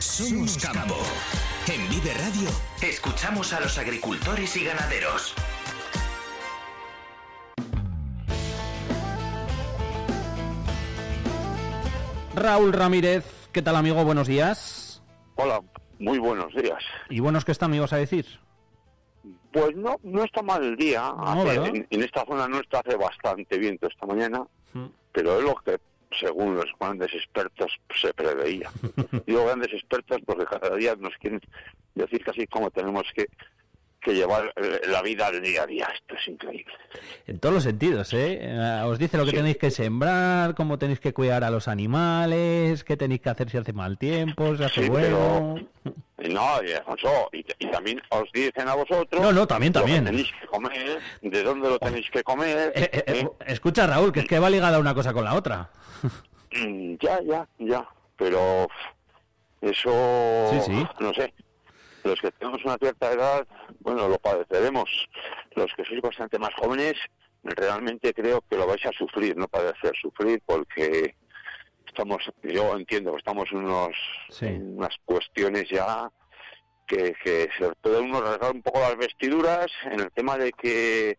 Somos campo. En Vive Radio escuchamos a los agricultores y ganaderos. Raúl Ramírez, ¿qué tal amigo? Buenos días. Hola, muy buenos días. ¿Y buenos que están, amigos, a decir? Pues no, no está mal el día. en, esta zona no está hace bastante viento esta mañana, mm. pero es lo que según los grandes expertos se preveía. Digo grandes expertos porque cada día nos quieren decir casi cómo tenemos que que llevar eh, la vida al día a día. Esto es increíble. En todos los sentidos, ¿eh? eh os dice lo que tenéis que sembrar, cómo tenéis que cuidar a los animales, qué tenéis que hacer si hace mal tiempo, si hace bueno. No, y, y, también os dicen a vosotros. No, no, también, también. Lo tenéis que comer, de dónde lo tenéis que comer. Eh, escucha, Raúl, que es que va ligada una cosa con la otra. Mm, ya, ya, ya. Pero eso. Sí, sí. No sé los que tenemos una cierta edad, bueno, lo padeceremos. Los que sois bastante más jóvenes, realmente creo que lo vais a sufrir, no padecer, sufrir, porque estamos, yo entiendo que estamos en unos, unas cuestiones ya que, que se puede uno rasgar un poco las vestiduras en el tema de que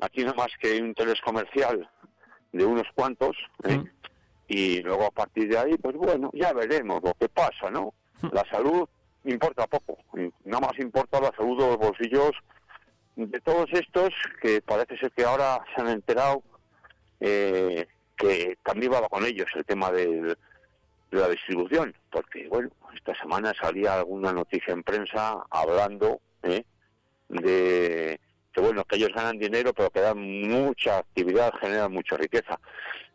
aquí no más que hay un interés comercial de unos cuantos, ¿eh? mm. y luego a partir de ahí, pues bueno, ya veremos lo que pasa, ¿no? Mm. La salud importa poco. Nada más importa la salud de los bolsillos de todos estos que parece ser que ahora se han enterado eh, que también va con ellos el tema de, la distribución, porque bueno, esta semana salía alguna noticia en prensa hablando eh, de que bueno, que ellos ganan dinero pero que dan mucha actividad, generan mucha riqueza.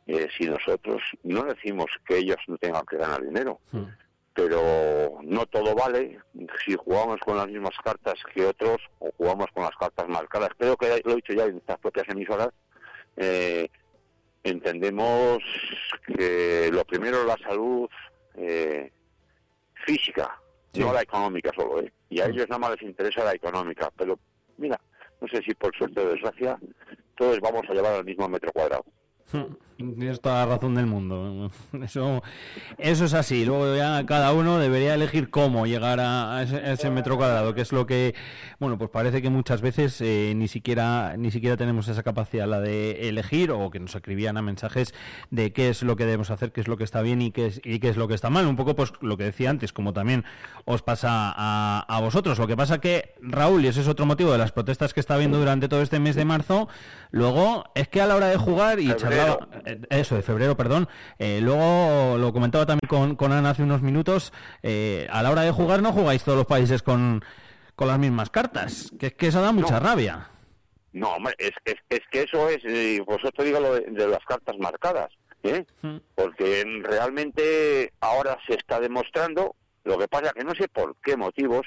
Eh, si nosotros no decimos que ellos no tengan que ganar dinero, hmm pero no todo vale si jugamos con las mismas cartas que otros o jugamos con las cartas marcadas. Creo que lo he dicho ya en estas propias emisoras. Eh, entendemos que lo primero es la salud eh, física, no la económica solo. ¿eh? Y a ellos nada más les interesa la económica. Pero mira, no sé si por suerte o desgracia, todos vamos a llevar al mismo metro cuadrado. Tienes toda la razón del mundo. Eso, eso es así. Luego ya cada uno debería elegir cómo llegar a, ese, metro cuadrado, que es lo que, bueno, pues parece que muchas veces eh, ni siquiera ni siquiera tenemos esa capacidad la de elegir o que nos escribían a mensajes de qué es lo que debemos hacer, qué es lo que está bien y qué es, y qué es lo que está mal. Un poco pues lo que decía antes, como también os pasa a, a vosotros. Lo que pasa que Raúl, y ese es otro motivo de las protestas que está habiendo durante todo este mes de marzo, luego es que a la hora de jugar y eh, eso, de febrero, perdón. Eh, luego lo comentaba también con, con, Ana hace unos minutos. Eh, a la hora de jugar no jugáis todos los países con, con las mismas cartas. Que es que eso da mucha rabia. No, hombre, es, es, que eso es, vosotros digo lo de, las cartas marcadas, mm. porque realmente ahora se está demostrando, lo que pasa que no sé por qué motivos,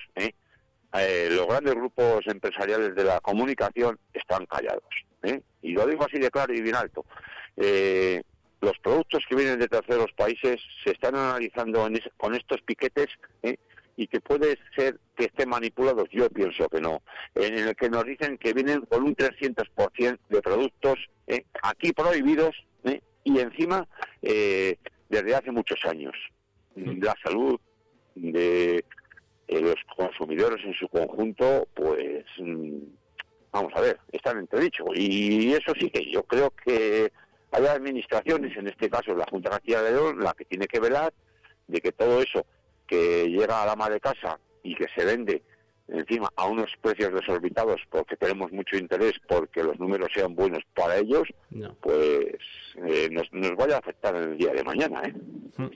los grandes grupos empresariales de la comunicación están callados. Y lo digo así de claro y bien alto eh, los productos que vienen de terceros países se están analizando con estos piquetes ¿eh? y que puede ser que estén manipulados, yo pienso que no, en el que nos dicen que vienen con un 300% de productos ¿eh? aquí prohibidos ¿eh? y encima desde hace muchos años. La salud de los consumidores en su conjunto, pues mm, vamos a ver, están entredicho. Y eso sí que yo creo que hay administraciones, en este caso la Junta de de León, la que tiene que velar de que todo eso que llega a la ama de casa y que se vende encima a unos precios desorbitados porque tenemos mucho interés porque los números sean buenos para ellos, pues eh, nos, nos, vaya a afectar el día de mañana. ¿eh? Mm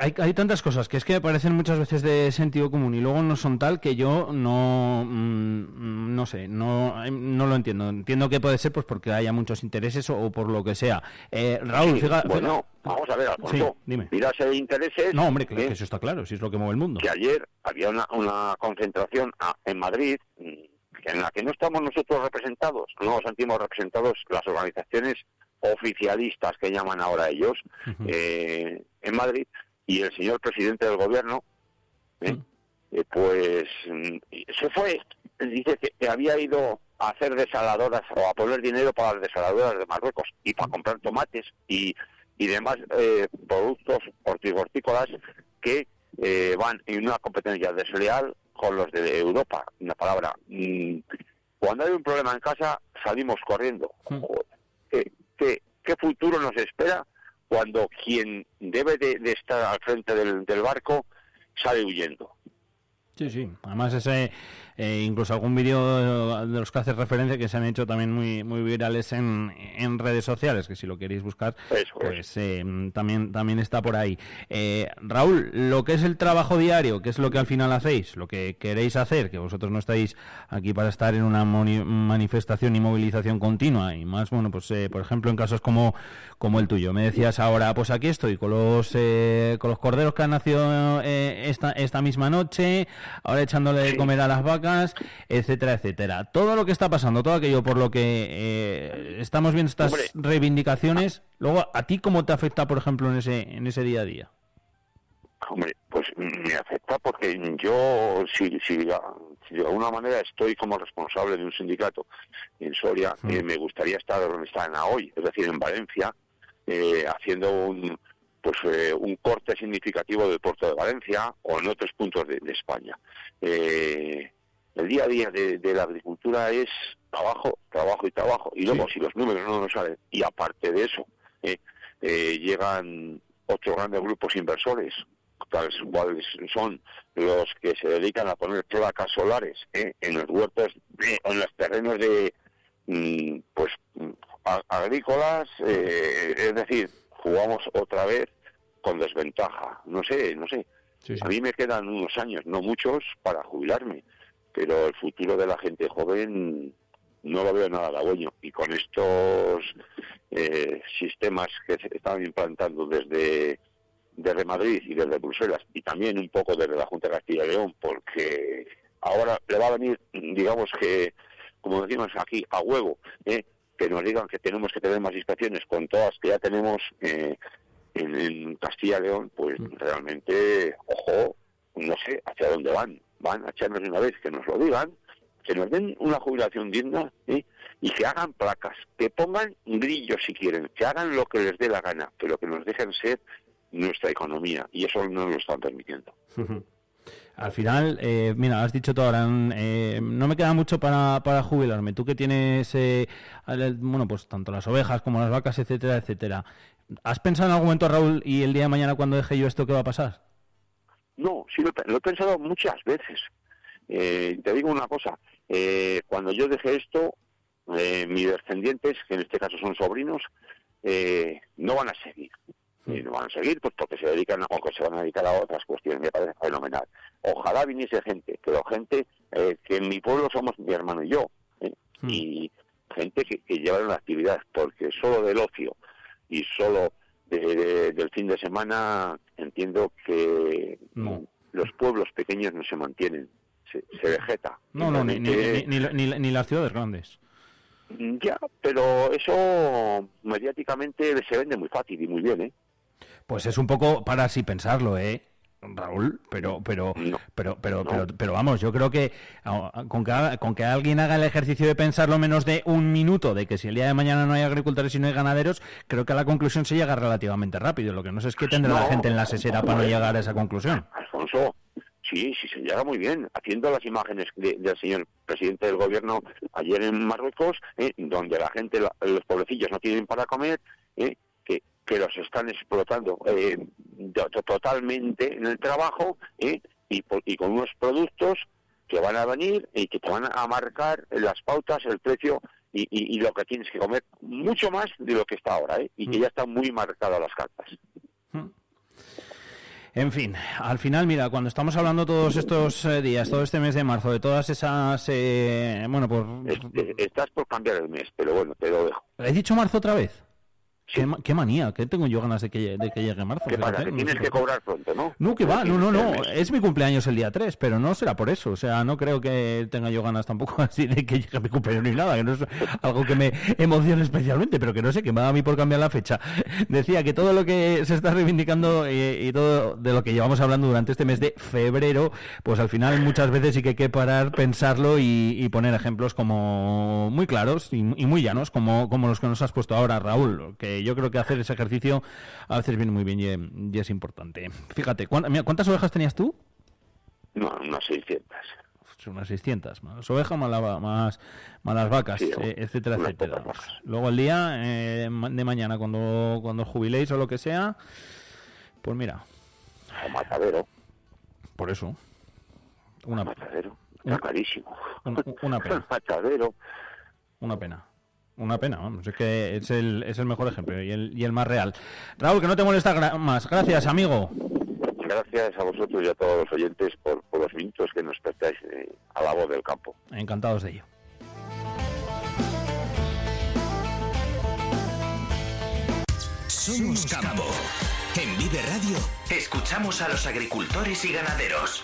hay, hay, tantas cosas que es que me parecen muchas veces de sentido común y luego no son tal que yo no mm, no sé no, no lo entiendo. Entiendo que puede ser pues porque haya muchos intereses o, por lo que sea. Eh, Raúl fíjate bueno vamos a ver Alfonso. Sí, dime. mira si hay intereses no hombre que eso está claro si es lo que mueve el mundo. Que ayer había una, una concentración en Madrid mm, en la que no estamos nosotros representados no nos sentimos representados las organizaciones oficialistas que llaman ahora ellos eh, en Madrid y el señor presidente del gobierno ¿eh? Eh, pues mm, se fue dice que, había ido a hacer desaladoras o a poner dinero para las desaladoras de Marruecos y para comprar tomates y, y demás productos hortícolas que eh, van en una competencia desleal con los de Europa. Una palabra, mm, cuando hay un problema en casa, salimos corriendo. ¿Qué, futuro nos espera cuando quien debe de, estar al frente del, del barco sale huyendo? Sí, sí. Además ese eh, incluso algún vídeo de los que hace referencia que se han hecho también muy muy virales en, en redes sociales, que si lo queréis buscar, pues eh, también, también está por ahí. Eh, Raúl, lo que es el trabajo diario, que es lo que al final hacéis, lo que queréis hacer, que vosotros no estáis aquí para estar en una manifestación y movilización continua, y más, bueno, pues por ejemplo en casos como, como el tuyo. Me decías ahora, pues aquí estoy con los, con los corderos que han nacido esta, esta misma noche, ahora echándole de comer a las vacas, etcétera, etcétera. Todo lo que está pasando, todo aquello por lo que eh, estamos viendo estas reivindicaciones, luego, ¿a ti cómo te afecta, por ejemplo, en ese, en ese día a día? Hombre, pues me afecta porque yo, si, si, de alguna manera estoy como responsable de un sindicato en Soria, mm. eh, me gustaría estar donde están hoy, es decir, en Valencia, eh, haciendo un, pues eh, un corte significativo del puerto de Valencia o en otros puntos de, de España. Eh, el día a día de, la agricultura es trabajo, trabajo y trabajo. Y luego, si los números no nos salen, y aparte de eso, eh, eh, llegan otros grandes grupos inversores, tales cuales son los que se dedican a poner placas solares eh, en los huertos, en los terrenos de mm, pues agrícolas, es decir, jugamos otra vez con desventaja. No sé, no sé. A mí me quedan unos años, no muchos, para jubilarme pero el futuro de la gente joven no lo veo nada halagüeño. Y con estos eh, sistemas que se están implantando desde, desde Madrid y desde Bruselas, y también un poco desde la Junta de Castilla y León, porque ahora le va a venir, digamos que, como decimos aquí, a huevo, ¿eh? que nos digan que tenemos que tener más inspecciones con todas que ya tenemos eh, en, en Castilla y León, pues mm. realmente, ojo, no sé hacia dónde van van a echarnos una vez que nos lo digan, que nos den una jubilación digna ¿eh? y que hagan placas, que pongan grillos si quieren, que hagan lo que les dé la gana, pero que nos dejen ser nuestra economía y eso no nos lo están permitiendo. Al final, eh, mira, has dicho todo ahora, eh, no me queda mucho para, jubilarme. Tú que tienes, bueno, pues tanto las ovejas como las vacas, etcétera, etcétera. ¿Has pensado en algún momento, Raúl, y el día de mañana cuando deje yo esto, qué va a pasar? No, sí lo, he pensado muchas veces. Eh, te digo una cosa, eh, cuando yo dejé esto, eh, mis descendientes, que en este caso son sobrinos, no van a seguir. no van a seguir pues porque se dedican a, o se van a dedicar a otras cuestiones, me parece fenomenal. Ojalá viniese gente, pero gente que en mi pueblo somos mi hermano y yo, hmm. y gente que, que lleva una actividad, porque solo del ocio y solo del fin de semana entiendo que los pueblos pequeños no se mantienen, se, vegeta. No, no, ni, ni, las ciudades grandes. Ya, pero eso mediáticamente se vende muy fácil y muy bien, ¿eh? Pues es un poco para así pensarlo, ¿eh? Raúl, pero pero pero pero, pero pero vamos, yo creo que con, que con que alguien haga el ejercicio de pensarlo menos de un minuto de que si el día de mañana no hay agricultores y no hay ganaderos, creo que a la conclusión se llega relativamente rápido. Lo que no sé es qué tendrá la gente en la sesera para no llegar a esa conclusión. Alfonso, sí, sí se llega muy bien. Haciendo las imágenes del señor presidente del gobierno ayer en Marruecos, ¿eh? donde la gente, los pobrecillos no tienen para comer, ¿eh? Que los están explotando eh, totalmente en el trabajo ¿eh? y, y, con unos productos que van a venir y que te van a marcar las pautas, el precio y, y, lo que tienes que comer, mucho más de lo que está ahora, ¿eh? y que mm. ya están muy marcadas las cartas. Mm. En fin, al final, mira, cuando estamos hablando todos estos eh, días, todo este mes de marzo, de todas esas, eh, bueno, por... Estás por cambiar el mes, pero bueno, te lo dejo. ¿He dicho marzo otra vez? ¿Qué, manía, que tengo yo ganas de que, de que llegue marzo. ¿Qué pasa? Que tienes que cobrar pronto, ¿no? No, que va, no, no, no. Es mi cumpleaños el día 3, pero no será por eso. O sea, no creo que tenga yo ganas tampoco así de que llegue mi cumpleaños ni nada, que no es algo que me emocione especialmente, pero que no sé, que me da a mí por cambiar la fecha. Decía que todo lo que se está reivindicando eh, y, todo de lo que llevamos hablando durante este mes de febrero, pues al final muchas veces sí que hay que parar, pensarlo y, poner ejemplos como muy claros y, muy llanos, como, como los que nos has puesto ahora, Raúl, que que yo creo que hacer ese ejercicio a veces viene muy bien y, es importante. Fíjate, ¿cuántas ovejas tenías tú? No, unas 600 unas 600, más ovejas, más, más, más las vacas, eh, etcétera, etcétera. Luego el día eh, de mañana, cuando, cuando jubiléis o lo que sea, pues mira. Un matadero. Por eso. Una, matadero. Una, carísimo. Una, pena. matadero. Una pena. Una pena, vamos, es que es el, es el mejor ejemplo y el, y el más real. Raúl, que no te molesta más. Gracias, amigo gracias a vosotros y a todos los oyentes por, los minutos que nos prestáis eh, a la voz del campo. Encantados de ello. Somos Campo. En Vive Radio escuchamos a los agricultores y ganaderos.